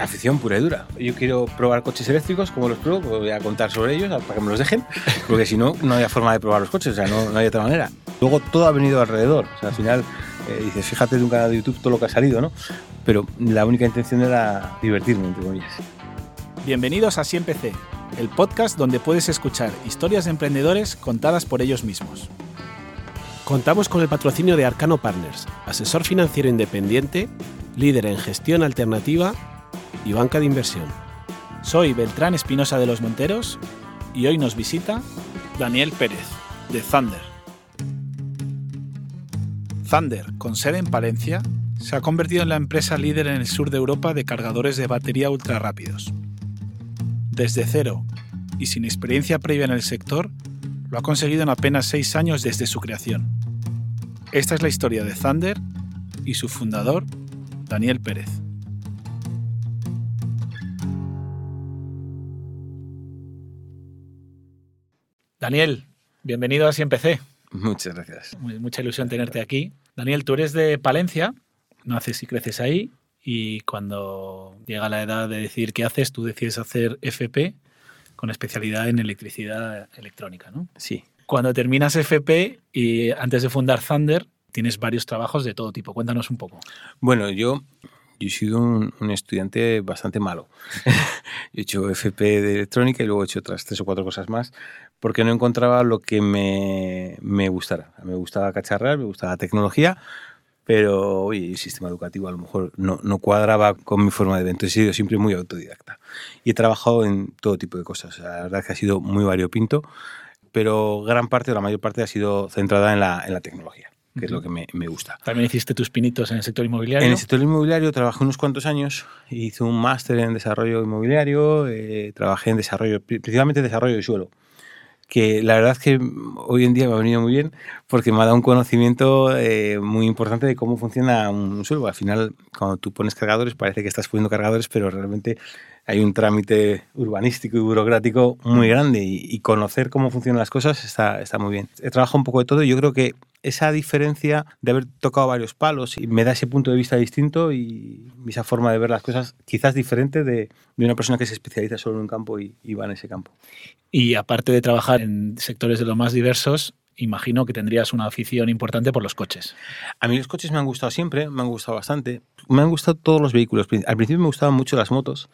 Afición pura y dura. Yo quiero probar coches eléctricos, como los pruebo, pues voy a contar sobre ellos para que me los dejen, porque si no, no había forma de probar los coches, o sea, no, no hay otra manera. Luego todo ha venido alrededor, o sea, al final eh, dices, fíjate de un canal de YouTube todo lo que ha salido, ¿no? Pero la única intención era divertirme, entre comillas. Bienvenidos a Siempre PC, el podcast donde puedes escuchar historias de emprendedores contadas por ellos mismos. Contamos con el patrocinio de Arcano Partners, asesor financiero independiente, líder en gestión alternativa y banca de inversión. Soy Beltrán Espinosa de los Monteros y hoy nos visita Daniel Pérez, de Thunder. Thunder, con sede en Palencia, se ha convertido en la empresa líder en el sur de Europa de cargadores de batería ultra rápidos. Desde cero y sin experiencia previa en el sector, lo ha conseguido en apenas seis años desde su creación. Esta es la historia de Thunder y su fundador, Daniel Pérez. Daniel, bienvenido a CNPC. Muchas gracias. Mucha ilusión tenerte aquí. Daniel, tú eres de Palencia, naces y creces ahí, y cuando llega la edad de decir qué haces, tú decides hacer FP con especialidad en electricidad electrónica, ¿no? Sí. Cuando terminas FP y antes de fundar Thunder, tienes varios trabajos de todo tipo. Cuéntanos un poco. Bueno, yo, yo he sido un, estudiante bastante malo. he hecho FP de electrónica y luego he hecho otras tres o cuatro cosas más porque no encontraba lo que me, me gustara. Me gustaba cacharrar, me gustaba tecnología, pero oye, el sistema educativo a lo mejor no, no, cuadraba con mi forma de ver. Entonces he sido siempre muy autodidacta. Y he trabajado en todo tipo de cosas. La verdad que ha sido muy variopinto pero gran parte o la mayor parte ha sido centrada en la, en la tecnología que es lo que me, me, gusta. También hiciste tus pinitos en el sector inmobiliario. En el sector inmobiliario trabajé unos cuantos años, hice un máster en desarrollo inmobiliario, eh, trabajé en desarrollo, principalmente desarrollo de suelo, que la verdad es que hoy en día me ha venido muy bien porque me ha dado un conocimiento eh, muy importante de cómo funciona un suelo. Al final, cuando tú pones cargadores, parece que estás poniendo cargadores, pero realmente hay un trámite urbanístico y burocrático muy grande y, conocer cómo funcionan las cosas está, está muy bien. He trabajado un poco de todo y yo creo que esa diferencia de haber tocado varios palos y me da ese punto de vista distinto y esa forma de ver las cosas quizás diferente de, de una persona que se especializa solo en un campo y, y va en ese campo. Y aparte de trabajar en sectores de lo más diversos, imagino que tendrías una afición importante por los coches. A mí los coches me han gustado siempre, me han gustado bastante. Me han gustado todos los vehículos. Al principio me gustaban mucho las motos.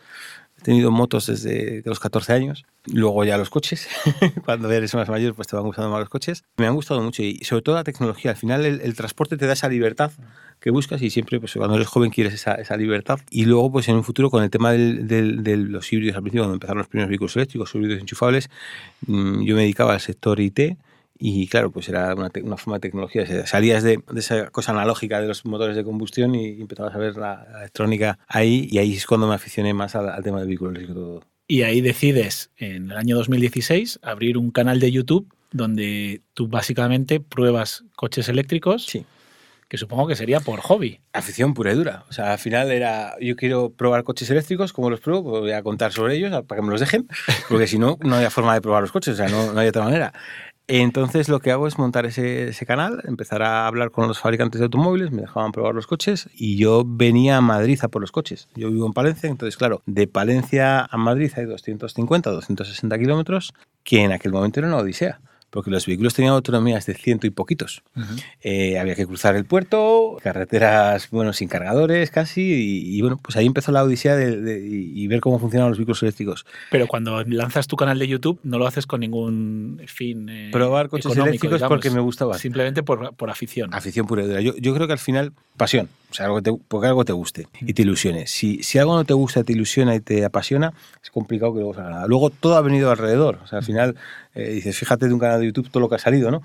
He tenido motos desde los 14 años. Luego ya los coches. Cuando eres más mayor, pues te van gustando más los coches. Me han gustado mucho y sobre todo la tecnología. Al final el, transporte te da esa libertad que buscas y siempre pues, cuando eres joven quieres esa, esa libertad. Y luego pues en un futuro con el tema de los híbridos, al principio cuando empezaron los primeros vehículos eléctricos, híbridos enchufables, mm, yo me dedicaba al sector IT y claro, pues era una, una forma de tecnología. Salías de, de, esa cosa analógica de los motores de combustión y empezabas a ver la, electrónica ahí y ahí es cuando me aficioné más al, tema de vehículos eléctricos. Y ahí decides, en el año 2016, abrir un canal de YouTube donde tú básicamente pruebas coches eléctricos. Sí. Que supongo que sería por hobby. Afición pura y dura. O sea, al final era, yo quiero probar coches eléctricos, como los pruebo? Pues voy a contar sobre ellos para que me los dejen, porque si no, no había forma de probar los coches, o sea, no, no hay otra manera. Entonces lo que hago es montar ese, canal, empezar a hablar con los fabricantes de automóviles, me dejaban probar los coches y yo venía a Madrid a por los coches. Yo vivo en Palencia, entonces claro, de Palencia a Madrid hay 250, 260 kilómetros, que en aquel momento era una odisea porque los vehículos tenían autonomías de ciento y poquitos. Eh, había que cruzar el puerto, carreteras, bueno, sin cargadores casi, y, bueno, pues ahí empezó la odisea de, y ver cómo funcionan los vehículos eléctricos. Pero cuando lanzas tu canal de YouTube, no lo haces con ningún fin eh, Probar coches eléctricos porque me gustaba. Simplemente por, por afición. Afición pura y dura. Yo, yo creo que al final, pasión. O sea, algo te, porque algo te guste y te ilusione. Si, si algo no te gusta, te ilusiona y te apasiona, es complicado que luego salga nada. Luego todo ha venido alrededor. O sea, al final eh, dices, fíjate de un canal de YouTube todo lo que ha salido, ¿no?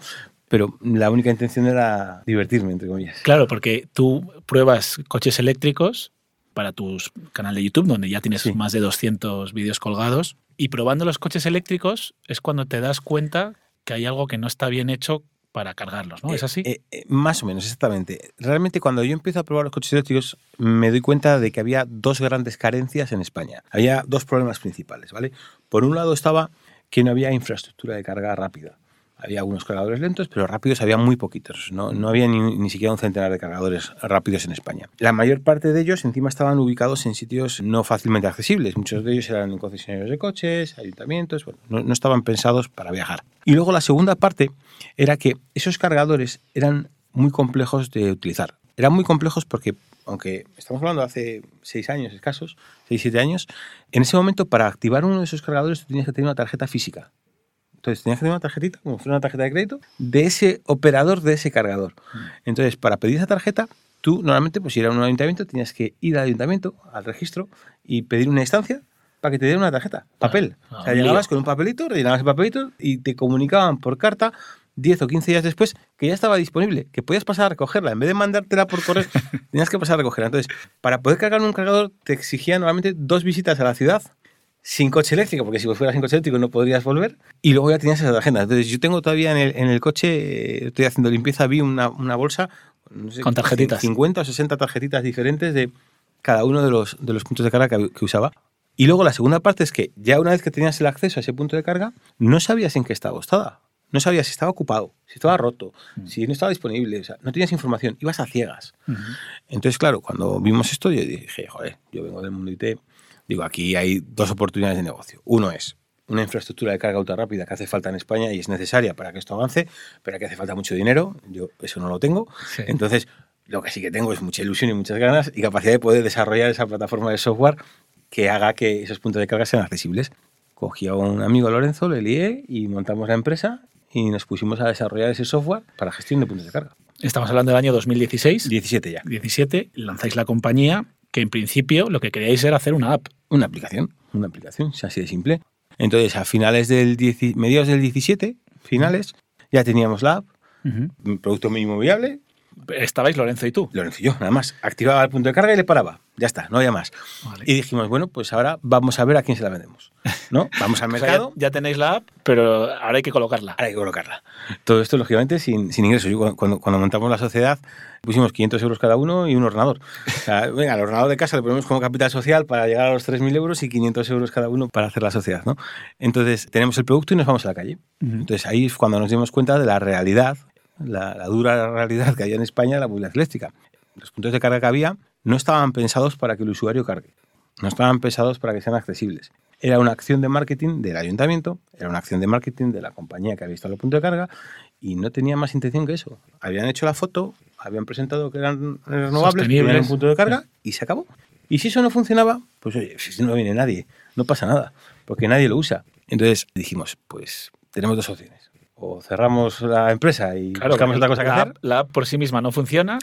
Pero la única intención era divertirme, entre comillas. Claro, porque tú pruebas coches eléctricos para tu canal de YouTube, donde ya tienes más de 200 vídeos colgados, y probando los coches eléctricos es cuando te das cuenta que hay algo que no está bien hecho para cargarlos, ¿no? ¿Es eh, así? Eh, eh, más o menos, exactamente. Realmente cuando yo empiezo a probar los coches eléctricos me doy cuenta de que había dos grandes carencias en España. Había dos problemas principales, ¿vale? Por un lado estaba que no había infraestructura de carga rápida. Había algunos cargadores lentos, pero rápidos había muy poquitos. No, no había ni, ni siquiera un centenar de cargadores rápidos en España. La mayor parte de ellos encima estaban ubicados en sitios no fácilmente accesibles. Muchos de ellos eran concesionarios de coches, ayuntamientos, bueno, no, no estaban pensados para viajar. Y luego la segunda parte era que esos cargadores eran muy complejos de utilizar. Eran muy complejos porque, aunque estamos hablando de hace seis años escasos, seis, siete años, en ese momento para activar uno de esos cargadores tú tenías que tener una tarjeta física. Entonces tenías que tener una tarjetita, como fuera una tarjeta de crédito, de ese operador de ese cargador. Entonces, para pedir esa tarjeta, tú normalmente, pues si era un ayuntamiento, tenías que ir al ayuntamiento, al registro, y pedir una instancia para que te dieran una tarjeta, papel. Ah, o sea, llegabas con un papelito, rellenabas el papelito y te comunicaban por carta 10 o 15 días después que ya estaba disponible, que podías pasar a recogerla. En vez de mandártela por correo, tenías que pasar a recogerla. Entonces, para poder cargar un cargador, te exigían normalmente dos visitas a la ciudad sin coche eléctrico, porque si fueras sin coche eléctrico no podrías volver, y luego ya tenías esa agenda. Entonces, yo tengo todavía en el, en el coche, eh, estoy haciendo limpieza, vi una, una bolsa no sé, Con tarjetitas. 50 o 60 tarjetitas diferentes de cada uno de los, de los puntos de carga que, que usaba. Y luego la segunda parte es que ya una vez que tenías el acceso a ese punto de carga, no sabías en qué estado estaba. No sabías si estaba ocupado, si estaba roto, si no estaba disponible. O sea, no tenías información, ibas a ciegas. Entonces, claro, cuando vimos esto, yo dije, joder, yo vengo del mundo IT, digo, aquí hay dos oportunidades de negocio. Uno es una infraestructura de carga ultra rápida que hace falta en España y es necesaria para que esto avance, pero que hace falta mucho dinero. Yo eso no lo tengo. Sí. Entonces, lo que sí que tengo es mucha ilusión y muchas ganas y capacidad de poder desarrollar esa plataforma de software que haga que esos puntos de carga sean accesibles. Cogí a un amigo Lorenzo, le lié y montamos la empresa y nos pusimos a desarrollar ese software para gestión de puntos de carga. Estamos hablando del año 2016. 17 ya. 17, lanzáis la compañía que en principio lo que queríais era hacer una app. Una aplicación, una aplicación, es así de simple. Entonces, a finales del 10 mediados del 17, finales, ya teníamos la app, un producto mínimo viable, Estabais Lorenzo y tú. Lorenzo y yo, nada más. Activaba el punto de carga y le paraba. Ya está, no había más. Vale. Y dijimos, bueno, pues ahora vamos a ver a quién se la vendemos. ¿No? Vamos al O sea, mercado. ya, ya tenéis la app, pero ahora hay que colocarla. Ahora hay que colocarla. Todo esto, lógicamente, sin, sin ingresos. Yo, cuando- cuando, montamos la sociedad, pusimos 500 euros cada uno y un ordenador. O sea, venga, al ordenador de casa le ponemos como capital social para llegar a los 3.000 euros y 500 euros cada uno para hacer la sociedad. ¿no? Entonces, tenemos el producto y nos vamos a la calle. Ujú. Entonces, ahí es cuando nos dimos cuenta de la realidad, la, la dura realidad que había en España de la movilidad eléctrica. Los puntos de carga que había no estaban pensados para que el usuario cargue. No estaban pensados para que sean accesibles. Era una acción de marketing del ayuntamiento, era una acción de marketing de la compañía que había instalado el punto de carga y no tenía más intención que eso. Habían hecho la foto, habían presentado que eran renovables, que Sostenibles. un punto de carga y se acabó. Y si eso no funcionaba, pues oye, si no viene nadie, no pasa nada, porque nadie lo usa. Entonces dijimos, pues tenemos dos opciones. O cerramos la empresa y buscamos otra cosa que la, hacer, la app por sí misma no funciona.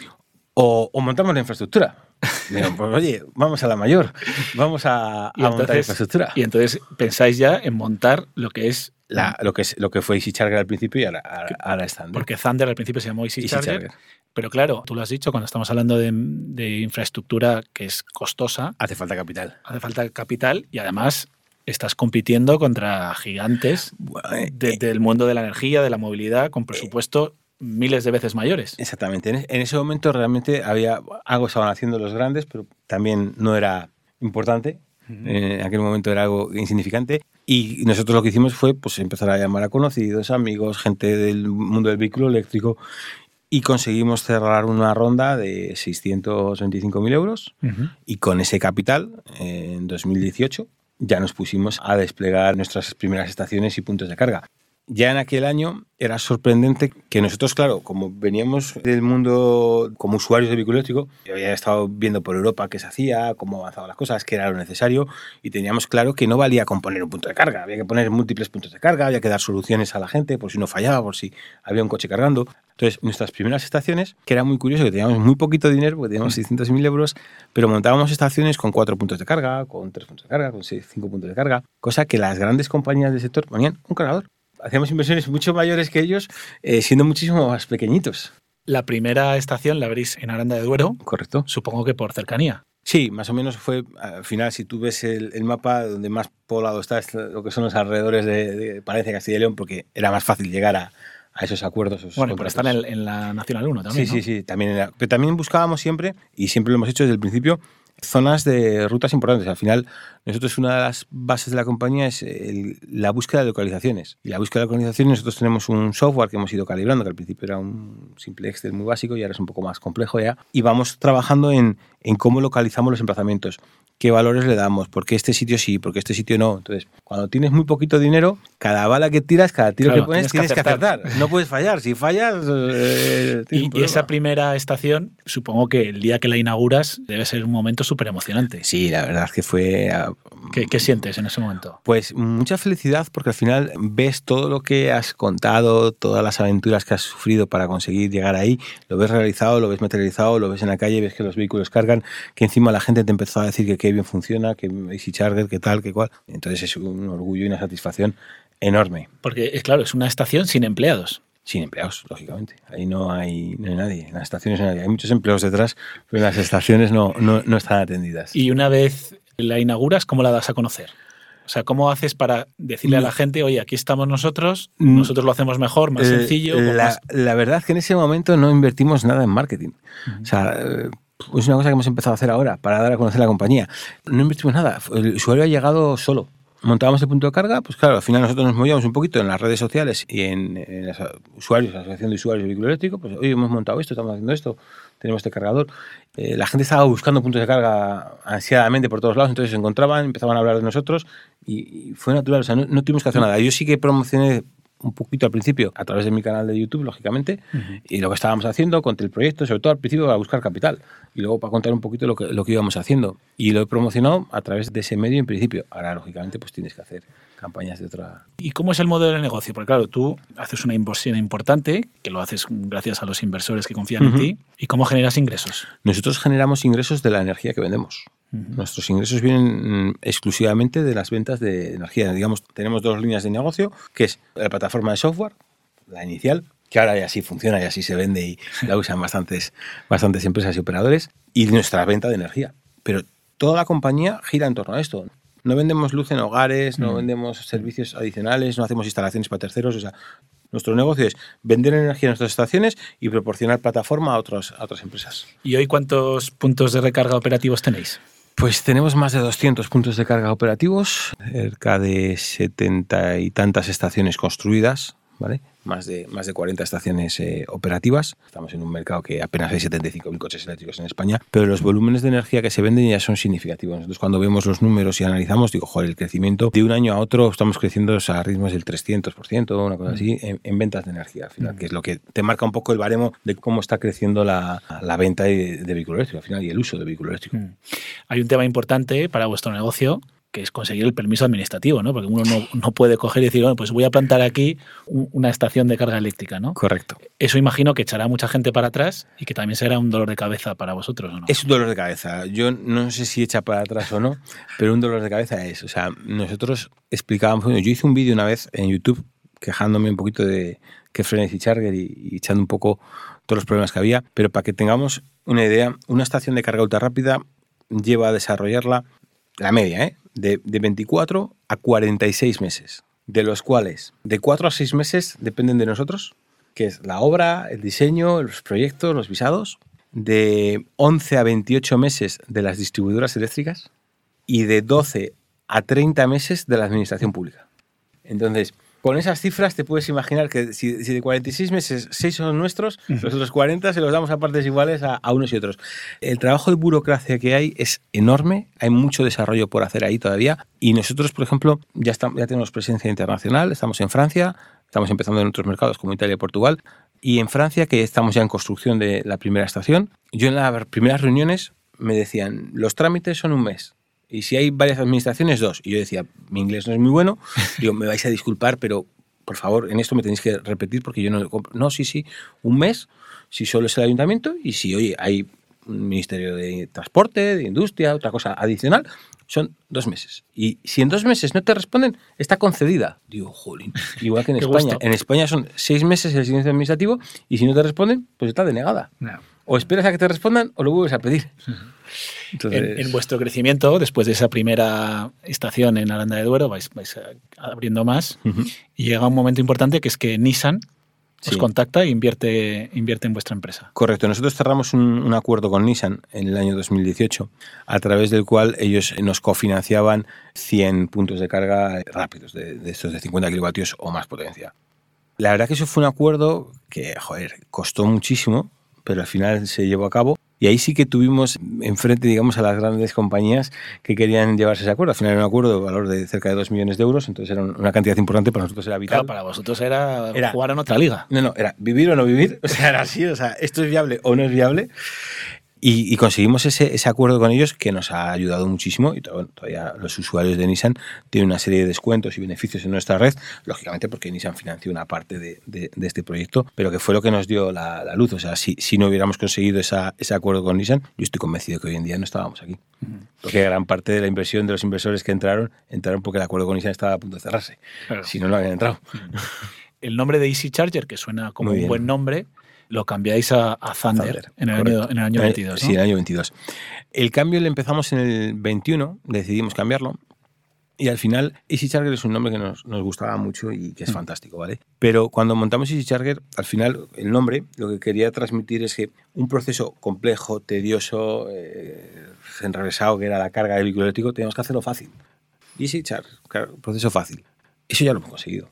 o, o montamos la infraestructura. Digo, pues oye, vamos a la mayor, vamos a, a Y montar entonces, infraestructura. y entonces pensáis ya en montar lo que es. La- lo, que es, lo que fue Easy Charger al principio y ahora, ahora, está. ¿no? Porque Thunder al principio se llamó Easy, Easy Charger, Charger. Pero claro, tú lo has dicho, cuando estamos hablando de, de infraestructura que es costosa, Hace falta capital. hace falta capital y además estás compitiendo contra gigantes eh, de- eh, del mundo de la energía, de la movilidad, con presupuesto miles de veces mayores. Exactamente. En, ese momento realmente había algo estaban haciendo los grandes, pero también no era importante. Eh, En aquel momento era algo insignificante. Y nosotros lo que hicimos fue pues, empezar a llamar a conocidos, amigos, gente del mundo del vehículo eléctrico. Y conseguimos cerrar una ronda de 625.000 euros. Ujú. Y con ese capital, eh, en 2018, ya nos pusimos a desplegar nuestras primeras estaciones y puntos de carga. Ya en aquel año era sorprendente que nosotros, claro, como veníamos del mundo como usuarios de vehículo eléctrico, yo había estado viendo por Europa qué se hacía, cómo avanzaban las cosas, qué era lo necesario, y teníamos claro que no valía con poner un punto de carga, había que poner múltiples puntos de carga, había que dar soluciones a la gente por si no fallaba, por si había un coche cargando. Entonces, nuestras primeras estaciones, que era muy curioso, que teníamos muy poquito dinero, porque teníamos 600.000 euros, pero montábamos estaciones con cuatro puntos de carga, con tres puntos de carga, con seis, cinco puntos de carga, cosa que las grandes compañías del sector ponían un cargador. Hacíamos inversiones mucho mayores que ellos, eh, siendo muchísimo más pequeñitos. La primera estación la abrís en Aranda de Duero, Correcto. supongo que por cercanía. Sí, más o menos fue, al final, si tú ves el, el mapa, donde más poblado está, es lo que son los alrededores de, de Palencia, Castilla y León, porque era más fácil llegar a, a esos acuerdos. esos Bueno, pero están en, en la Nacional 1 también. Sí, ¿no? sí, sí. También era- pero también buscábamos siempre, y siempre lo hemos hecho desde el principio, zonas de rutas importantes. Al final, nosotros una de las bases de la compañía es el- la búsqueda de localizaciones. Y la búsqueda de localizaciones, nosotros tenemos un software que hemos ido calibrando, que al principio era un simple Excel muy básico y ahora es un poco más complejo ya. Y vamos trabajando en, en cómo localizamos los emplazamientos, qué valores le damos, por qué este sitio sí, por qué este sitio no. Entonces, cuando tienes muy poquito dinero, cada bala que tiras, cada tiro Claro, que pones, tienes tienes, que que acertar. No puedes fallar. Si fallas, eh, tienes Y, y esa primera estación, supongo que el día que la inauguras debe ser un momento súper emocionante. Sí, la verdad es que fue ¿Qué, qué sientes en ese momento? Pues mucha felicidad porque al final ves todo lo que has contado, todas las aventuras que has sufrido para conseguir llegar ahí, lo ves realizado, lo ves materializado, lo ves en la calle, ves que los vehículos cargan, que encima la gente te empezó a decir que qué bien funciona, que Easy Charger, que tal, que cual. Entonces es un orgullo y una satisfacción enorme. Porque, eh, claro, es una estación sin empleados. Sin empleados, lógicamente. Ahí no hay, no hay nadie. En las estaciones no hay nadie. Hay muchos empleos detrás, pero en las estaciones no, no, no están atendidas. Y una vez la inauguras, ¿cómo la das a conocer? O sea, ¿cómo haces para decirle a la gente, oye, aquí estamos nosotros, Mm. nosotros lo hacemos mejor, más Eh, sencillo? con La, más- la verdad es que en ese momento no invertimos nada en marketing. O sea, eh, es una cosa que hemos empezado a hacer ahora para dar a conocer la compañía. No invertimos nada. El usuario ha llegado solo. Montábamos el punto de carga, pues claro, al final nosotros nos movíamos un poquito en las redes sociales y en, en los usuarios, la asociación de usuarios de vehículo eléctrico, pues hoy hemos montado esto, estamos haciendo esto, tenemos este cargador. Eh, la gente estaba buscando puntos de carga ansiadamente por todos lados, entonces se encontraban, empezaban a hablar de nosotros y, y fue natural, o sea, no, no tuvimos que hacer nada. Yo sí que promocioné un poquito al principio a través de mi canal de YouTube, lógicamente, y lo que estábamos haciendo contra el proyecto, sobre todo al principio para buscar capital y luego para contar un poquito lo que, lo que íbamos haciendo. Y lo he promocionado a través de ese medio en principio. Ahora, lógicamente, pues tienes que hacer campañas de otra... ¿Y cómo es el modelo de negocio? Porque claro, tú haces una inversión importante, que lo haces gracias a los inversores que confían en ti, ¿y cómo generas ingresos? Nosotros generamos ingresos de la energía que vendemos. Nuestros ingresos vienen mm, exclusivamente de las ventas de energía. Digamos, tenemos dos líneas de negocio, que es la plataforma de software, la inicial, que ahora ya sí funciona y así se vende y la usan bastantes, bastantes empresas y operadores, y nuestra venta de energía. Pero toda la compañía gira en torno a esto. No vendemos luz en hogares, no vendemos servicios adicionales, no hacemos instalaciones para terceros. O sea, nuestro negocio es vender energía en nuestras estaciones y proporcionar plataforma a, otros, a otras empresas. ¿Y hoy cuántos puntos de recarga operativos tenéis? Pues tenemos más de 200 puntos de carga operativos, cerca de 70 y tantas estaciones construidas, ¿vale? Más de, más de 40 estaciones eh, operativas. Estamos en un mercado que apenas hay 75.000 coches eléctricos en España, pero los volúmenes de energía que se venden ya son significativos. Nosotros cuando vemos los números y analizamos, digo, joder, el crecimiento de un año a otro estamos creciendo a ritmos del 300%, una cosa así, en, en ventas de energía, al final, que es lo que te marca un poco el baremo de cómo está creciendo la, la venta de, de vehículo eléctrico, al final, y el uso de vehículo eléctrico. Mm. Hay un tema importante para vuestro negocio que es conseguir el permiso administrativo, ¿no? Porque uno no, no puede coger y decir, bueno, pues voy a plantar aquí un- una estación de carga eléctrica, ¿no? Correcto. Eso imagino que echará mucha gente para atrás y que también será un dolor de cabeza para vosotros, ¿o no? Es un dolor de cabeza. Yo no sé si echa para atrás o no, pero un dolor de cabeza es. O sea, nosotros explicábamos. bueno, yo hice un vídeo una vez en YouTube quejándome un poquito de que frenes y charger y, y echando un poco todos los problemas que había, pero para que tengamos una idea, una estación de carga ultra rápida lleva a desarrollarla la media, ¿eh? de, de 24 a 46 meses, de los cuales de 4 a 6 meses dependen de nosotros, que es la obra, el diseño, los proyectos, los visados, de 11 a 28 meses de las distribuidoras eléctricas y de 12 a 30 meses de la administración pública. Entonces, con esas cifras te puedes imaginar que si, si de 46 meses 6 son nuestros, los otros 40 se los damos a partes iguales a, a unos y otros. El trabajo de burocracia que hay es enorme, hay mucho desarrollo por hacer ahí todavía y nosotros, por ejemplo, ya, estamos, ya tenemos presencia internacional, estamos en Francia, estamos empezando en otros mercados como Italia y Portugal y en Francia, que estamos ya en construcción de la primera estación, yo en las primeras reuniones me decían, los trámites son un mes. Y si hay varias administraciones, dos. Y yo decía, mi inglés no es muy bueno. Digo, me vais a disculpar, pero por favor, en esto me tenéis que repetir porque yo no compro. No, sí, sí, un mes, si solo es el ayuntamiento y si, oye, hay un ministerio de transporte, de industria, otra cosa adicional, son dos meses. Y si en dos meses no te responden, está concedida. Digo, jolín, igual que en España. gusto. En España son seis meses el silencio administrativo y si no te responden, pues está denegada. No. O esperas a que te respondan o lo vuelves a pedir. Entonces, En, en vuestro crecimiento, después de esa primera estación en Aranda de Duero, vais, vais abriendo más y llega un momento importante que es que Nissan os Sí. contacta e invierte, invierte en vuestra empresa. Correcto, nosotros cerramos un, un acuerdo con Nissan en el año 2018, a través del cual ellos nos cofinanciaban 100 puntos de carga rápidos, de, de estos de 50 kilovatios o más potencia. La verdad que eso fue un acuerdo que, joder, costó muchísimo, pero al final se llevó a cabo. Y ahí sí que tuvimos enfrente, digamos, a las grandes compañías que querían llevarse ese acuerdo. Al final era un acuerdo de valor de cerca de 2 millones de euros, entonces era una cantidad importante, para nosotros era vital. Claro, para vosotros era, Era- jugar en otra liga. No, no, era vivir o no vivir. O sea, era así. O sea, esto es viable o no es viable. Y, y conseguimos ese, ese acuerdo con ellos que nos ha ayudado muchísimo. Y bueno, todavía los usuarios de Nissan tienen una serie de descuentos y beneficios en nuestra red, lógicamente porque Nissan financió una parte de, de- de este proyecto, pero que fue lo que nos dio la, la luz. O sea, si, si no hubiéramos conseguido esa- ese acuerdo con Nissan, yo estoy convencido que hoy en día no estábamos aquí. Porque gran parte de la inversión de los inversores que entraron, entraron porque el acuerdo con Nissan estaba a punto de cerrarse. Claro. Si no, no habían entrado. El nombre de Easy Charger, que suena como un buen nombre, lo cambiáis a, a Thunder, Thunder, en, el año, en el año Eh, 22. Sí, el año 22. El cambio le empezamos en el 21, decidimos cambiarlo. Y al final, Easy Charger es un nombre que nos, nos gustaba mucho y que es Mm. fantástico, ¿vale? Pero cuando montamos Easy Charger, al final, el nombre lo que quería transmitir es que un proceso complejo, tedioso, eh, enrevesado, que era la carga del vehículo eléctrico, teníamos que hacerlo fácil. Easy Charger, proceso fácil. Eso ya lo hemos conseguido.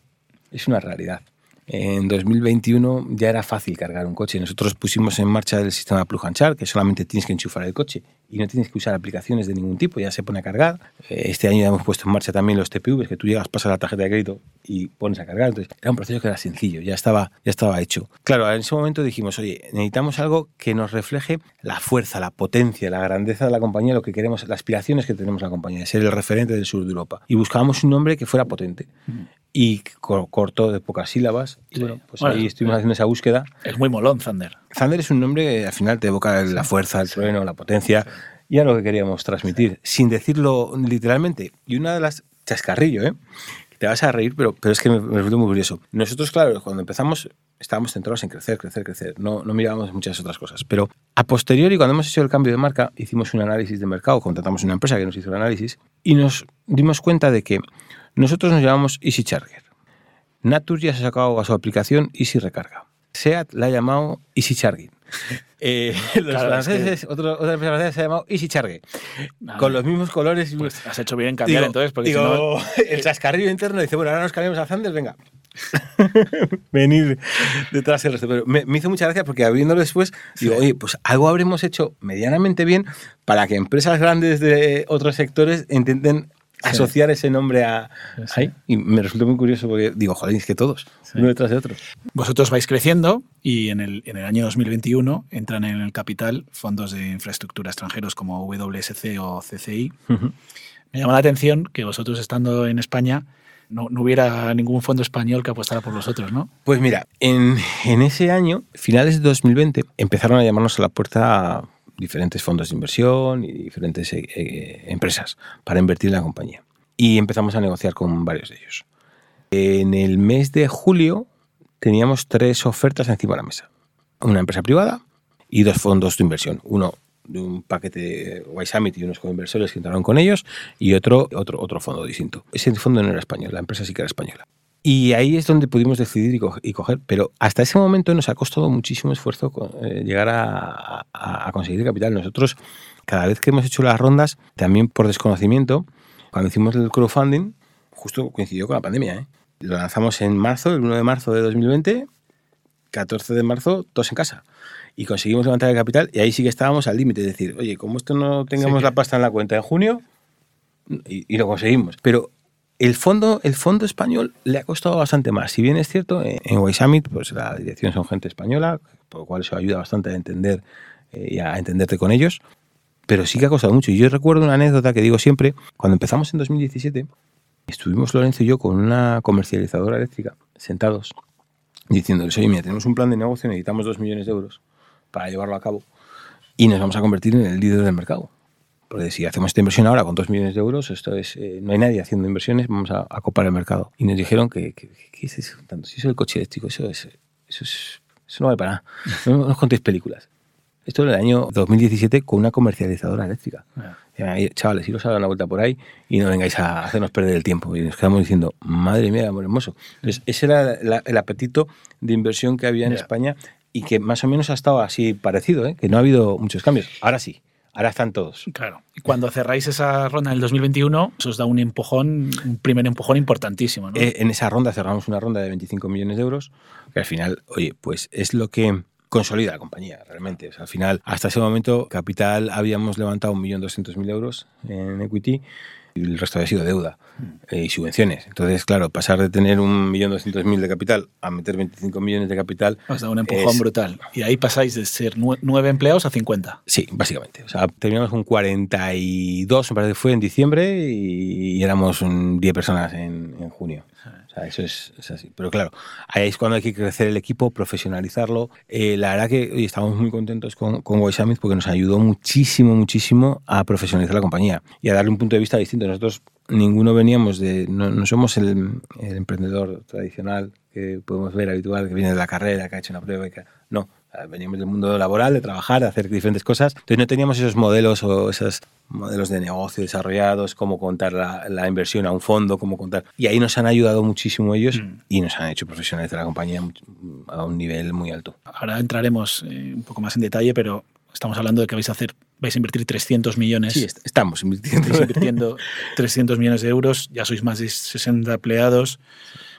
Es una realidad. En 2021 ya era fácil cargar un coche. Nosotros pusimos en marcha el sistema Plug and Charge, que solamente tienes que enchufar el coche y no tienes que usar aplicaciones de ningún tipo, ya se pone a cargar. Eh, Este año ya hemos puesto en marcha también los TPVs, que tú llegas, pasas la tarjeta de crédito y pones a cargar. Entonces, era un proceso que era sencillo, ya estaba, ya estaba hecho. Claro, en ese momento dijimos, oye, necesitamos algo que nos refleje la fuerza, la potencia, la grandeza de la compañía, lo que queremos, las aspiraciones que tenemos la compañía, de ser el referente del sur de Europa. Y buscábamos un nombre que fuera potente y co- corto de pocas sílabas. Y Sí. bueno, pues Bueno, ahí estuvimos haciendo esa búsqueda. Es muy molón, Thunder. Thunder es un nombre que al final te evoca la fuerza, el trueno, la potencia y a lo que queríamos transmitir, sin decirlo literalmente. Y una de las chascarrillo, ¿eh? Te vas a reír, pero, pero es que me, me resulta muy curioso. Nosotros, claro, cuando empezamos estábamos centrados en crecer, crecer, crecer. No, no mirábamos muchas otras cosas. Pero a posteriori, cuando hemos hecho el cambio de marca, hicimos un análisis de mercado, contratamos una empresa que nos hizo el análisis y nos dimos cuenta de que nosotros nos llamamos Easy Charger. Natur ya se ha sacado a su aplicación Easy Recarga. SEAT la ha llamado Easy Charging. Eh, los Claro, es que- franceses, otro- otra empresa francesa se ha llamado Easy Charge. Nada. Con los mismos colores. Pues has hecho bien en cambiar digo, entonces, porque si digo, no. el chascarrillo interno dice, bueno, ahora nos cambiamos a Thunder, venga. Venir detrás del resto. Pero me, me hizo mucha gracia porque abriéndolo después, digo, oye, pues algo habremos hecho medianamente bien para que empresas grandes de otros sectores intenten. Asociar ese nombre a Sí, sí. ahí. Y me resultó muy curioso porque digo, joder, es que todos, uno detrás de otro. Vosotros vais creciendo y en el, en el año 2021 entran en el capital fondos de infraestructura extranjeros como WSC o CCI. Me llama la atención que vosotros estando en España no, no hubiera ningún fondo español que apostara por vosotros, ¿no? Pues mira, en, en ese año, finales de 2020, empezaron a llamarnos a la puerta diferentes fondos de inversión y diferentes eh, eh, empresas para invertir en la compañía. Y empezamos a negociar con varios de ellos. En el mes de julio teníamos tres ofertas encima de la mesa. Una empresa privada y dos fondos de inversión. Uno de un paquete Y Summit y unos coinversores que entraron con ellos y otro, otro, otro fondo distinto. Ese fondo no era español, la empresa sí que era española. Y ahí es donde pudimos decidir y, co- y coger. Pero hasta ese momento nos ha costado muchísimo esfuerzo eh, llegar a, a- a conseguir capital. Nosotros, cada vez que hemos hecho las rondas, también por desconocimiento, cuando hicimos el crowdfunding, justo coincidió con la pandemia. ¿eh? Lo lanzamos en marzo, el 1 de marzo de 2020, 14 de marzo, todos en casa. Y conseguimos levantar el capital y ahí sí que estábamos al límite. Es decir, oye, como esto no tengamos Sí, la pasta en la cuenta en junio, y, y lo conseguimos. Pero el fondo, el fondo español le ha costado bastante más. Si bien es cierto, en, en Y Summit, pues la dirección son gente española, por lo cual eso ayuda bastante a entender eh, y a entenderte con ellos. Pero sí que ha costado mucho. Y yo recuerdo una anécdota que digo siempre, cuando empezamos en 2017, estuvimos Lorenzo y yo con una comercializadora eléctrica sentados diciéndoles, oye, mira, tenemos un plan de negocio, necesitamos dos millones de euros para llevarlo a cabo y nos vamos a convertir en el líder del mercado. Porque si hacemos esta inversión ahora con dos millones de euros, esto es, eh, no hay nadie haciendo inversiones, vamos a, a copar el mercado. Y nos dijeron que, que, ¿qué es eso? Tanto, si eso es el coche eléctrico, eso, es, eso, es, eso no vale para nada. No, no os contéis películas. Esto en el año 2017 con una comercializadora eléctrica. Ya, Chavales, iros a dar una vuelta por ahí y no vengáis a hacernos perder el tiempo. Y nos quedamos diciendo, madre mía, amor hermoso. Entonces, ese era la- el apetito de inversión que había en Ya. España y que más o menos ha estado así parecido, ¿eh? que no ha habido muchos cambios. Ahora sí, ahora están todos. Claro. Y cuando cerráis esa ronda en el 2021, eso os da un empujón, un primer empujón importantísimo. ¿no? Eh, en esa ronda cerramos una ronda de 25 millones de euros, que al final, oye, pues es lo que consolida la compañía realmente. O sea, al final, hasta ese momento, capital habíamos levantado 1.200.000 euros en equity y el resto había sido deuda eh, y subvenciones. Entonces, claro, pasar de tener 1.200.000 de capital a meter 25 millones de capital. da un empujón es- brutal. Y ahí pasáis de ser nue- nueve empleados a 50. Sí, básicamente. O sea, terminamos con 42, me parece que fue en diciembre, y, y éramos un 10 personas en, en junio. Eso es, así. Pero claro, ahí es cuando hay que crecer el equipo, profesionalizarlo. Eh, la verdad que oye, estamos muy contentos con, con Summit porque nos ayudó muchísimo, muchísimo a profesionalizar la compañía y a darle un punto de vista distinto. Nosotros ninguno veníamos de, no, no somos el, el emprendedor tradicional que podemos ver habitual, que viene de la carrera, que ha hecho una prueba y que... No, veníamos del mundo laboral, de trabajar, de hacer diferentes cosas. Entonces no teníamos esos modelos o esos modelos de negocio desarrollados, cómo contar la, la inversión a un fondo, cómo contar... Y ahí nos han ayudado muchísimo ellos Mm. y nos han hecho profesionalizar la compañía a un nivel muy alto. Ahora entraremos eh, un poco más en detalle, pero estamos hablando de que vais a hacer, vais a invertir 300 millones. Sí, est- estamos invirtiendo. Estáis invirtiendo 300 millones de euros, ya sois más de 60 empleados.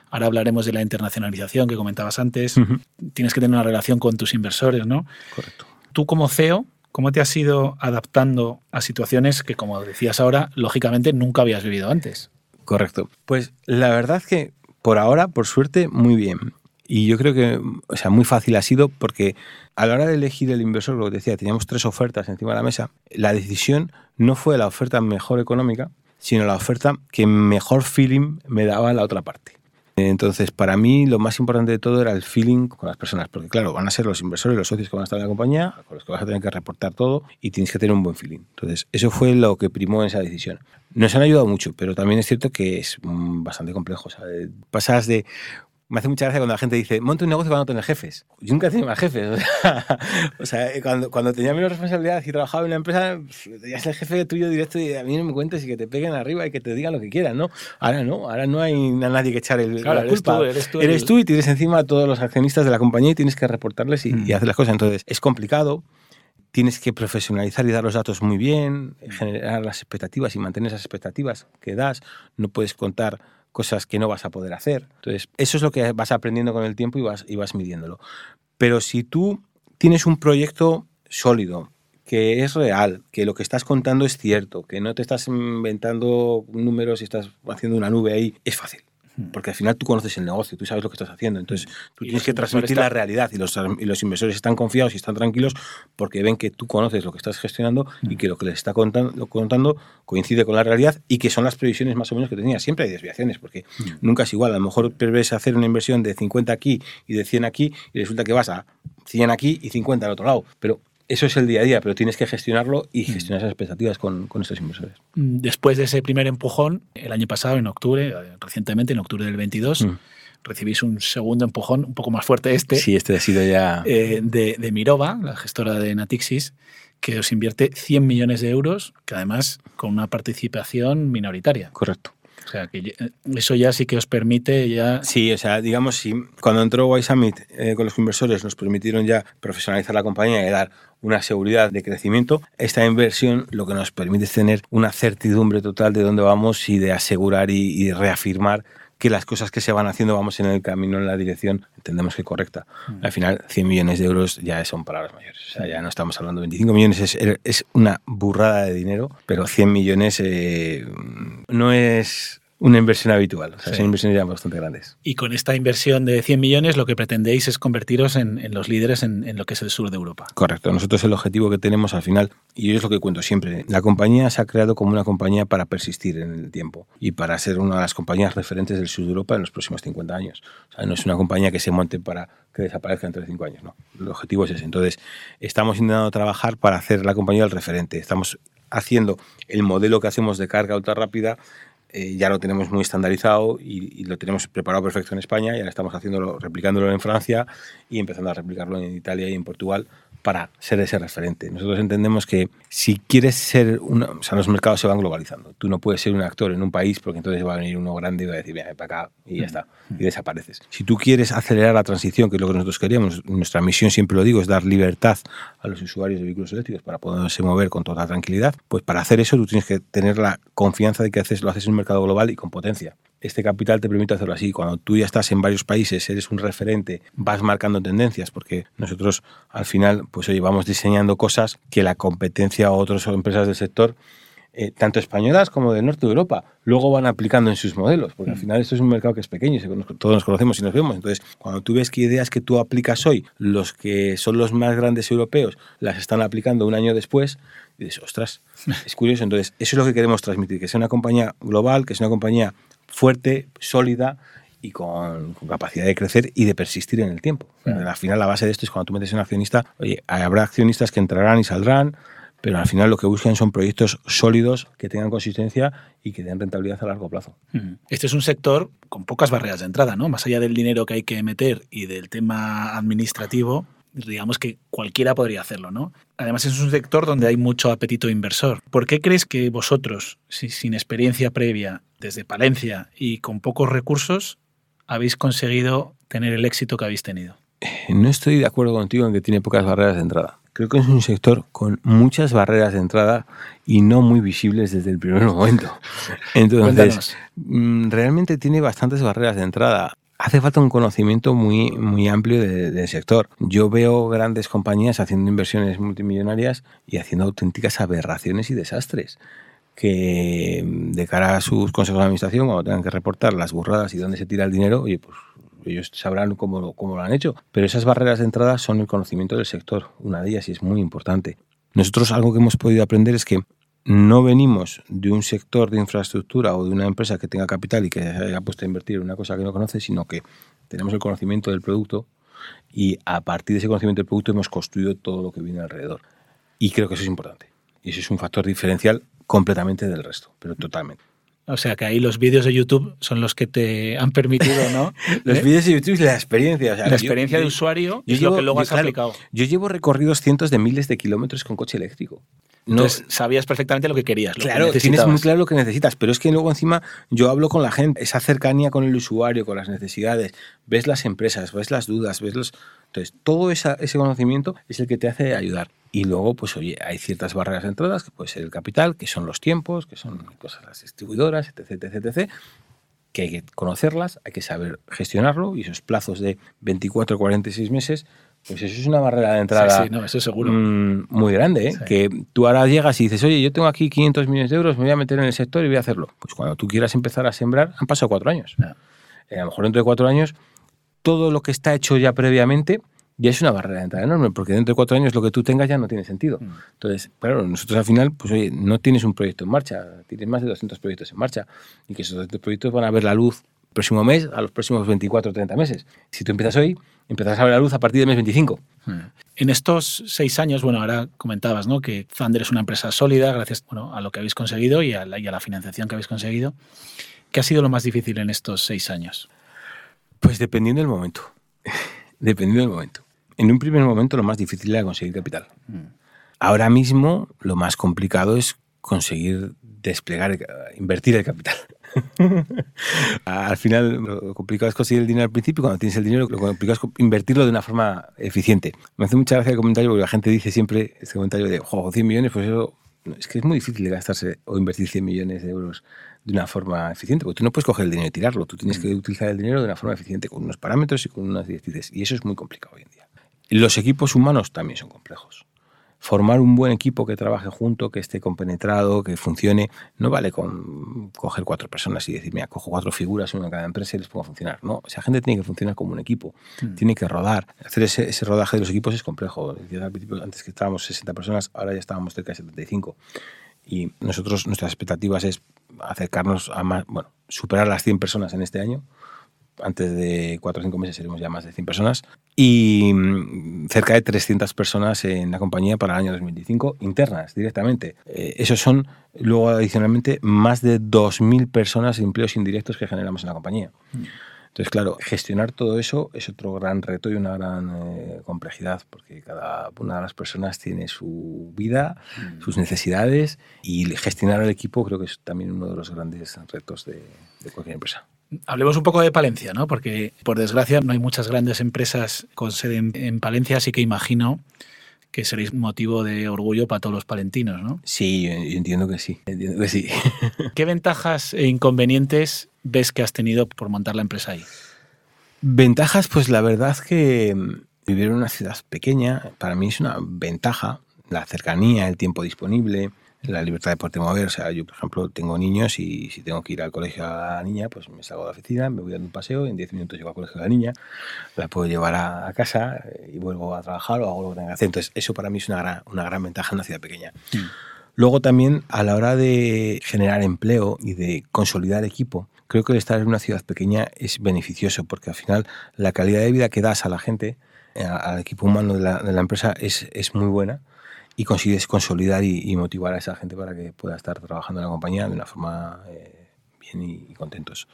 Ahora hablaremos de la internacionalización que comentabas antes. Tienes que tener una relación con tus inversores, ¿no? Correcto. Tú como CEO, ¿cómo te has ido adaptando a situaciones que, como decías ahora, lógicamente nunca habías vivido antes? Correcto. Pues la verdad que por ahora, por suerte, muy bien. Y yo creo que, o sea, muy fácil ha sido porque a la hora de elegir el inversor, lo que te decía, teníamos tres ofertas encima de la mesa. La decisión no fue la oferta mejor económica, sino la oferta que mejor feeling me daba la otra parte. Entonces, para mí lo más importante de todo era el feeling con las personas, porque claro, van a ser los inversores, los socios que van a estar en la compañía, con los que vas a tener que reportar todo y tienes que tener un buen feeling. Entonces, eso fue lo que primó en esa decisión. Nos han ayudado mucho, pero también es cierto que es mm, bastante complejo. O de- pasas de me hace mucha gracia cuando la gente dice, monta un negocio para no tener jefes. Yo nunca he tenido más jefes. O sea, o sea, cuando, cuando tenía menos responsabilidad y trabajaba en una empresa, tenías el jefe tuyo directo y a mí no me cuentes y que te peguen arriba y que te digan lo que quieran, ¿no? Ahora no, ahora no hay a nadie que echar el, Claro, la eres culpa. tú, eres tú Eres el- tú y tienes encima a todos los accionistas de la compañía y tienes que reportarles y, Mm. y hacer las cosas. Entonces, es complicado. Tienes que profesionalizar y dar los datos muy bien, generar las expectativas y mantener esas expectativas que das. No puedes contar cosas que no vas a poder hacer. Entonces, eso es lo que vas aprendiendo con el tiempo y vas, y vas midiéndolo. Pero si tú tienes un proyecto sólido, que es real, que lo que estás contando es cierto, que no te estás inventando números y estás haciendo una nube ahí, es fácil. Porque al final tú conoces el negocio, tú sabes lo que estás haciendo. Entonces, tú Y tienes que transmitir la realidad y los, y los inversores están confiados y están tranquilos porque ven que tú conoces lo que estás gestionando y que lo que les está contando, contando coincide con la realidad y que son las previsiones más o menos que tenías. Siempre hay desviaciones porque nunca es igual. A lo mejor prevés hacer una inversión de 50 aquí y de 100 aquí y resulta que vas a 100 aquí y 50 al otro lado. Pero eso es el día a día, pero tienes que gestionarlo y gestionar esas expectativas con, con estos inversores. Mm, Después de ese primer empujón, el año pasado, en octubre, eh, recientemente, en octubre del 22, Mm. recibís un segundo empujón, un poco más fuerte este, Sí, este ha sido ya... eh, de, de Mirova, la gestora de Natixis, que os invierte 100 millones de euros, que además con una participación minoritaria. Correcto. O sea, que eso ya sí que os permite ya... Sí, o sea, digamos, si cuando entró Y Summit eh, con los inversores nos permitieron ya profesionalizar la compañía y dar una seguridad de crecimiento, esta inversión lo que nos permite es tener una certidumbre total de dónde vamos y de asegurar y reafirmar que las cosas que se van haciendo vamos en el camino, en la dirección, entendemos que correcta. Al final, 100 millones de euros ya son palabras mayores. O sea, ya no estamos hablando de 25 millones, es, es una burrada de dinero, pero 100 millones eh, no es una inversión habitual. O sea, Sí. son inversiones ya bastante grandes. Y con esta inversión de 100 millones lo que pretendéis es convertiros en, en los líderes en, en lo que es el sur de Europa. Correcto. Nosotros el objetivo que tenemos al final, y es lo que cuento siempre, la compañía se ha creado como una compañía para persistir en el tiempo y para ser una de las compañías referentes del sur de Europa en los próximos 50 años. O sea, no es una compañía que se monte para que desaparezca entre 5 años, no. El objetivo es ese. Entonces, estamos intentando trabajar para hacer la compañía el referente. Estamos haciendo el modelo que hacemos de carga ultra rápida eh, ya lo tenemos muy estandarizado y, y lo tenemos preparado perfecto en España y ahora estamos haciéndolo, replicándolo en Francia y empezando a replicarlo en Italia y en Portugal para ser ese referente. Nosotros entendemos que si quieres ser, una, o sea, los mercados se van globalizando. Tú no puedes ser un actor en un país porque entonces va a venir uno grande y va a decir, mira, para acá y ya está, y desapareces. Si tú quieres acelerar la transición, que es lo que nosotros queríamos, nuestra misión, siempre lo digo, es dar libertad a los usuarios de vehículos eléctricos para poderse mover con toda tranquilidad, pues para hacer eso tú tienes que tener la confianza de que haces, lo haces en un mercado global y con potencia este capital te permite hacerlo así. Cuando tú ya estás en varios países, eres un referente, vas marcando tendencias, porque nosotros al final, pues oye, vamos diseñando cosas que la competencia o otras empresas del sector, eh, tanto españolas como del norte de Europa, luego van aplicando en sus modelos, porque al mm. final esto es un mercado que es pequeño, todos nos conocemos y nos vemos. Entonces, cuando tú ves que ideas que tú aplicas hoy, los que son los más grandes europeos, las están aplicando un año después, dices, ostras, es curioso. Entonces, eso es lo que queremos transmitir, que sea una compañía global, que sea una compañía fuerte, sólida y con, capacidad de crecer y de persistir en el tiempo. Al final la base de esto es cuando tú metes un accionista, oye, habrá accionistas que entrarán y saldrán, pero al final lo que buscan son proyectos sólidos que tengan consistencia y que den rentabilidad a largo plazo. Este es un sector con pocas barreras de entrada, ¿no? Más allá del dinero que hay que meter y del tema administrativo, digamos que cualquiera podría hacerlo, ¿no? Además es un sector donde hay mucho apetito inversor. ¿Por qué crees que vosotros, sin experiencia previa, desde Palencia y con pocos recursos, habéis conseguido tener el éxito que habéis tenido? No estoy de acuerdo contigo en que tiene pocas barreras de entrada. Creo que es un sector con muchas barreras de entrada y no muy visibles desde el primer momento. Entonces, mm, realmente tiene bastantes barreras de entrada hace falta un conocimiento muy, muy amplio del sector. Yo veo grandes compañías haciendo inversiones multimillonarias y haciendo auténticas aberraciones y desastres que de cara a sus consejos de administración, cuando tengan que reportar las burradas y dónde se tira el dinero, oye, pues ellos sabrán cómo, cómo lo han hecho. Pero esas barreras de entrada son el conocimiento del sector, una de ellas, y es muy importante. Nosotros algo que hemos podido aprender es que no venimos de un sector de infraestructura o de una empresa que tenga capital y que haya puesto a invertir en una cosa que no conoce, sino que tenemos el conocimiento del producto y a partir de ese conocimiento del producto hemos construido todo lo que viene alrededor. Y creo que eso es importante. Y eso es un factor diferencial completamente del resto, pero totalmente. O sea que ahí los vídeos de YouTube son los que te han permitido, ¿no? los ¿Eh? vídeos de YouTube y la experiencia. la experiencia de usuario y lo que luego has aplicado. Yo llevo recorridos cientos de miles de kilómetros con coche eléctrico. No, Entonces sabías perfectamente lo que querías. claro, tienes muy claro lo que necesitas, pero es que luego encima yo hablo con la gente, esa cercanía con el usuario, con las necesidades, ves las empresas, ves las dudas, ves los... Entonces, todo ese conocimiento es el que te hace ayudar. Y luego, pues oye, hay ciertas barreras de entradas, que puede ser el capital, que son los tiempos, que son cosas las distribuidoras, etc, etc, etc, que hay que conocerlas, hay que saber gestionarlo y esos plazos de 24 o 46 meses, pues eso es una barrera de entrada sí, no, eso seguro. Mm, muy grande, ¿eh? que tú ahora llegas y dices, oye, yo tengo aquí 500 millones de euros, me voy a meter en el sector y voy a hacerlo. Pues cuando tú quieras empezar a sembrar, han pasado cuatro años. Eh, a lo mejor dentro de cuatro años, todo lo que está hecho ya previamente ya es una barrera de entrada enorme, porque dentro de cuatro años lo que tú tengas ya no tiene sentido. Mm. Entonces, claro, nosotros al final, pues oye, no tienes un proyecto en marcha, tienes más de 200 proyectos en marcha, y que esos 200 proyectos van a ver la luz el próximo mes, a los próximos 24 o 30 meses. Si tú empiezas hoy, empezarás a ver la luz a partir del mes 25. Mm. En estos seis años, bueno, ahora comentabas ¿no? que Thunder es una empresa sólida gracias bueno, a lo que habéis conseguido y a, la, y a la financiación que habéis conseguido. ¿Qué ha sido lo más difícil en estos seis años? Pues dependiendo del momento. dependiendo del momento en un primer momento lo más difícil era conseguir capital. Mm. Ahora mismo lo más complicado es conseguir desplegar, invertir el capital. al final lo complicado es conseguir el dinero al principio, cuando tienes el dinero lo complicado es invertirlo de una forma eficiente. Me hace mucha gracia el comentario porque la gente dice siempre este comentario de, juego 100 millones, pues eso es que es muy difícil gastarse o invertir 100 millones de euros de una forma eficiente, porque tú no puedes coger el dinero y tirarlo, tú tienes que mm. utilizar el dinero de una forma eficiente, con unos parámetros y con unas directrices, y eso es muy complicado hoy en día. Los equipos humanos también son complejos. Formar un buen equipo que trabaje junto, que esté compenetrado, que funcione, no vale con coger cuatro personas y decir, mira, cojo cuatro figuras, una en cada empresa y les pongo a funcionar. No, esa gente tiene que funcionar como un equipo, hmm. tiene que rodar. Hacer ese, rodaje de los equipos es complejo. antes que estábamos 60 personas, ahora ya estábamos cerca de 75. Y nosotros, nuestras expectativas es acercarnos a más, bueno, superar las 100 personas en este año antes de cuatro o cinco meses seremos ya más de 100 personas y mm, cerca de 300 personas en la compañía para el año 2025 internas directamente. Eh, esos son luego adicionalmente más de 2.000 personas empleos indirectos que generamos en la compañía. Entonces, claro, gestionar todo eso es otro gran reto y una gran eh, complejidad, porque cada una de las personas tiene su vida, mm. sus necesidades, y gestionar el equipo creo que es también uno de los grandes retos de, cualquier empresa. Hablemos un poco de Palencia, ¿no? Porque por desgracia no hay muchas grandes empresas con sede en Palencia, así que imagino que seréis motivo de orgullo para todos los palentinos, ¿no? Sí, yo entiendo que sí. Entiendo que sí. ¿Qué ventajas e inconvenientes ves que has tenido por montar la empresa ahí? Ventajas, pues la verdad que mm, vivir en una ciudad pequeña para mí es una ventaja. La cercanía, el tiempo disponible, la libertad de poderte mover. O sea, yo, por ejemplo, tengo niños y si tengo que ir al colegio a la niña, pues me salgo de la oficina, me voy dando un paseo, en 10 minutos llego al colegio de la niña, la puedo llevar a, casa eh, y vuelvo a trabajar o hago lo que tenga que hacer. Entonces, eso para mí es una gran, una gran ventaja en una ciudad pequeña. Mm. Luego también, a la hora de generar empleo y de consolidar equipo, creo que el estar en una ciudad pequeña es beneficioso porque al final la calidad de vida que das a la gente, eh, al equipo humano de la, de la empresa, es, es muy buena y consigues consolidar y, motivar a esa gente para que pueda estar trabajando en la compañía de una forma eh, bien y, contentos.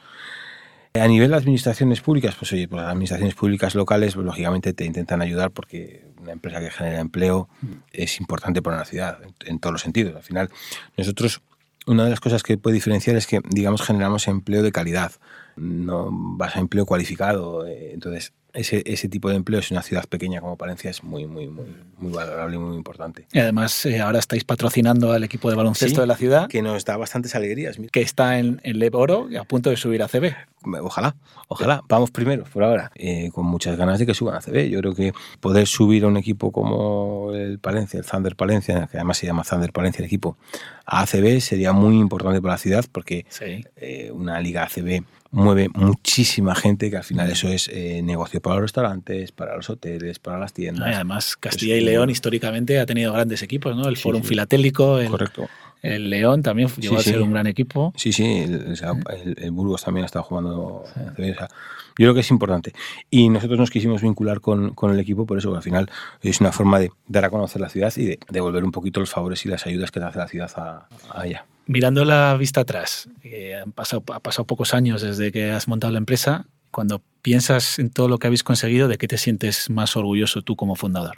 A nivel de administraciones públicas, pues oye, pues las administraciones públicas locales, pues, lógicamente te intentan ayudar porque una empresa que genera empleo es importante para una ciudad, en, todos los sentidos. Al final, nosotros, una de las cosas que puede diferenciar es que, digamos, generamos empleo de calidad, no vas a empleo cualificado. Eh, entonces, ese, ese, tipo de empleo en una ciudad pequeña como Palencia es muy, muy, muy, muy valorable y muy importante. Y además, eh, ahora estáis patrocinando al equipo de baloncesto de la ciudad. Que nos da bastantes alegrías. Que está en, en Lev Oro a punto de subir a CB. Ojalá, ojalá. Vamos primero, por ahora. Eh, con muchas ganas de que suban a CB. Yo creo que poder subir a un equipo como el Palencia, el Thunder Palencia, que además se llama Thunder Palencia el equipo, a ACB sería muy importante para la ciudad porque eh, una liga ACB mueve muchísima gente, que al final eso es eh, negocio para los restaurantes, para los hoteles, para las tiendas. además, Castilla y León históricamente ha tenido grandes equos, ¿no? El Fórum Filatélico, el, Correcto. el León también llegó a ser un gran equipo. Sí, sí, el, Burgos también ha estado jugando. yo creo que es importante. Y nosotros nos quisimos vincular con, con el equipo, por eso que al final es una forma de dar a conocer la ciudad y de devolver un poquito los favores y las ayudas que te hace la ciudad a, a ella. Mirando la vista atrás, eh, han pasado, ha pasado pocos años desde que has montado la empresa, cuando piensas en todo lo que habéis conseguido, ¿de qué te sientes más orgulloso tú como fundador?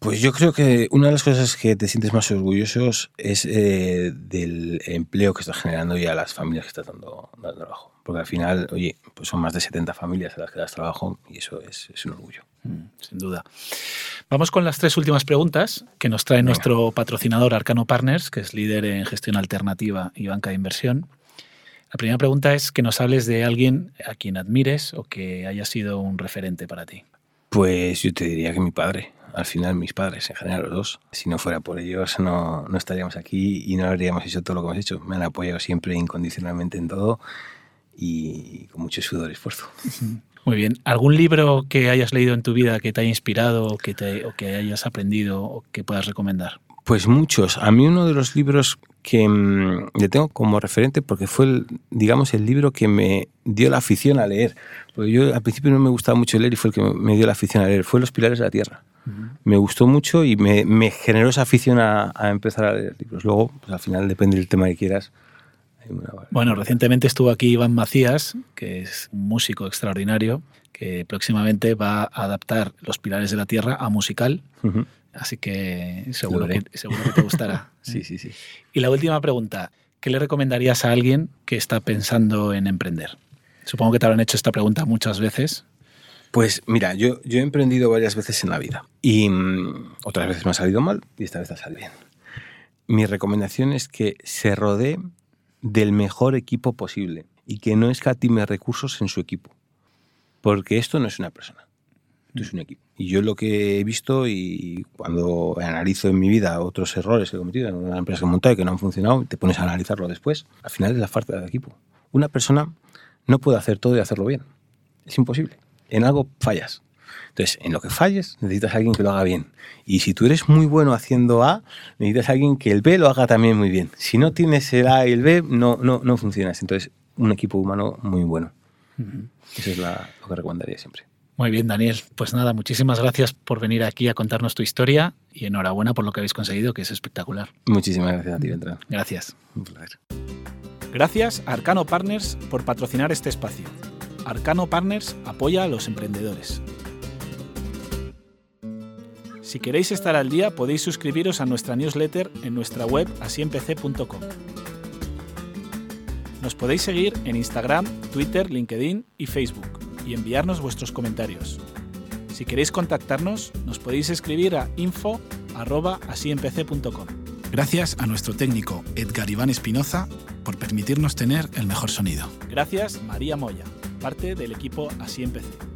Pues yo creo que una de las cosas que te sientes más orgulloso es eh, del empleo que estás generando y a las familias que estás dando, trabajo. Porque al final, oye, pues son más de 70 familias a las que das trabajo y eso es, es un orgullo. Mm, sin duda. Vamos con las tres últimas preguntas que nos trae nuestro patrocinador Arcano Partners, que es líder en gestión alternativa y banca de inversión. La primera pregunta es que nos hables de alguien a quien admires o que haya sido un referente para ti. Pues yo te diría que mi padre. Al final, mis padres, en general los dos. Si no fuera por ellos, no, no estaríamos aquí y no habríamos hecho todo lo que hemos hecho. Me han apoyado siempre incondicionalmente en todo y con mucho sudor y esfuerzo. Muy bien. ¿Algún libro que hayas leído en tu vida que te haya inspirado o que, te, o que hayas aprendido o que puedas recomendar? Pues muchos. A mí uno de los libros que mm, le tengo como referente porque fue, el, digamos, el libro que me dio la afición a leer. Porque yo al principio no me gustaba mucho leer y fue el que me dio la afición a leer. Fue Los Pilares de la Tierra. Me gustó mucho y me, me, generó esa afición a, a, empezar a leer libros. Luego, pues al final depende del tema que quieras bueno, recientemente estuvo aquí Iván Macías, que es un músico extraordinario, que próximamente va a adaptar Los Pilares de la Tierra a musical. Así que seguro que, seguro que te gustará. sí, sí, sí. Y la última pregunta, ¿qué le recomendarías a alguien que está pensando en emprender? Supongo que te habrán hecho esta pregunta muchas veces. Pues mira, yo, yo he emprendido varias veces en la vida y mm, otras veces me ha salido mal y esta vez ha salido bien. Mi recomendación es que se rodee del mejor equipo posible y que no escatime recursos en su equipo. Porque esto no es una persona, esto es un equipo. Y yo lo que he visto y cuando analizo en mi vida otros errores que he cometido en una empresa que he montado y que no han funcionado, te pones a analizarlo después, al final es la falta de equipo. Una persona no puede hacer todo y hacerlo bien. Es imposible. En algo fallas. Entonces, en lo que falles, necesitas a alguien que lo haga bien. Y si tú eres muy bueno haciendo A, necesitas a alguien que el B lo haga también muy bien. Si no tienes el A y el B, no, no, no funcionas. Entonces, un equipo humano muy bueno. Eso es lo que recomendaría siempre. Muy bien, Daniel. Pues nada, muchísimas gracias por venir aquí a contarnos tu historia y enhorabuena por lo que habéis conseguido, que es espectacular. Muchísimas gracias a ti, Beltrán. Gracias. Un placer. Gracias a Arcano Partners por patrocinar este espacio. Arcano Partners apoya a los emprendedores. Si queréis estar al día podéis suscribiros a nuestra newsletter en nuestra web asiempc.com. Nos podéis seguir en Instagram, Twitter, LinkedIn y Facebook y enviarnos vuestros comentarios. Si queréis contactarnos, nos podéis escribir a info.asiempc.com. Gracias a nuestro técnico Edgar Iván Espinoza por permitirnos tener el mejor sonido. Gracias María Moya, parte del equipo Así Empecé.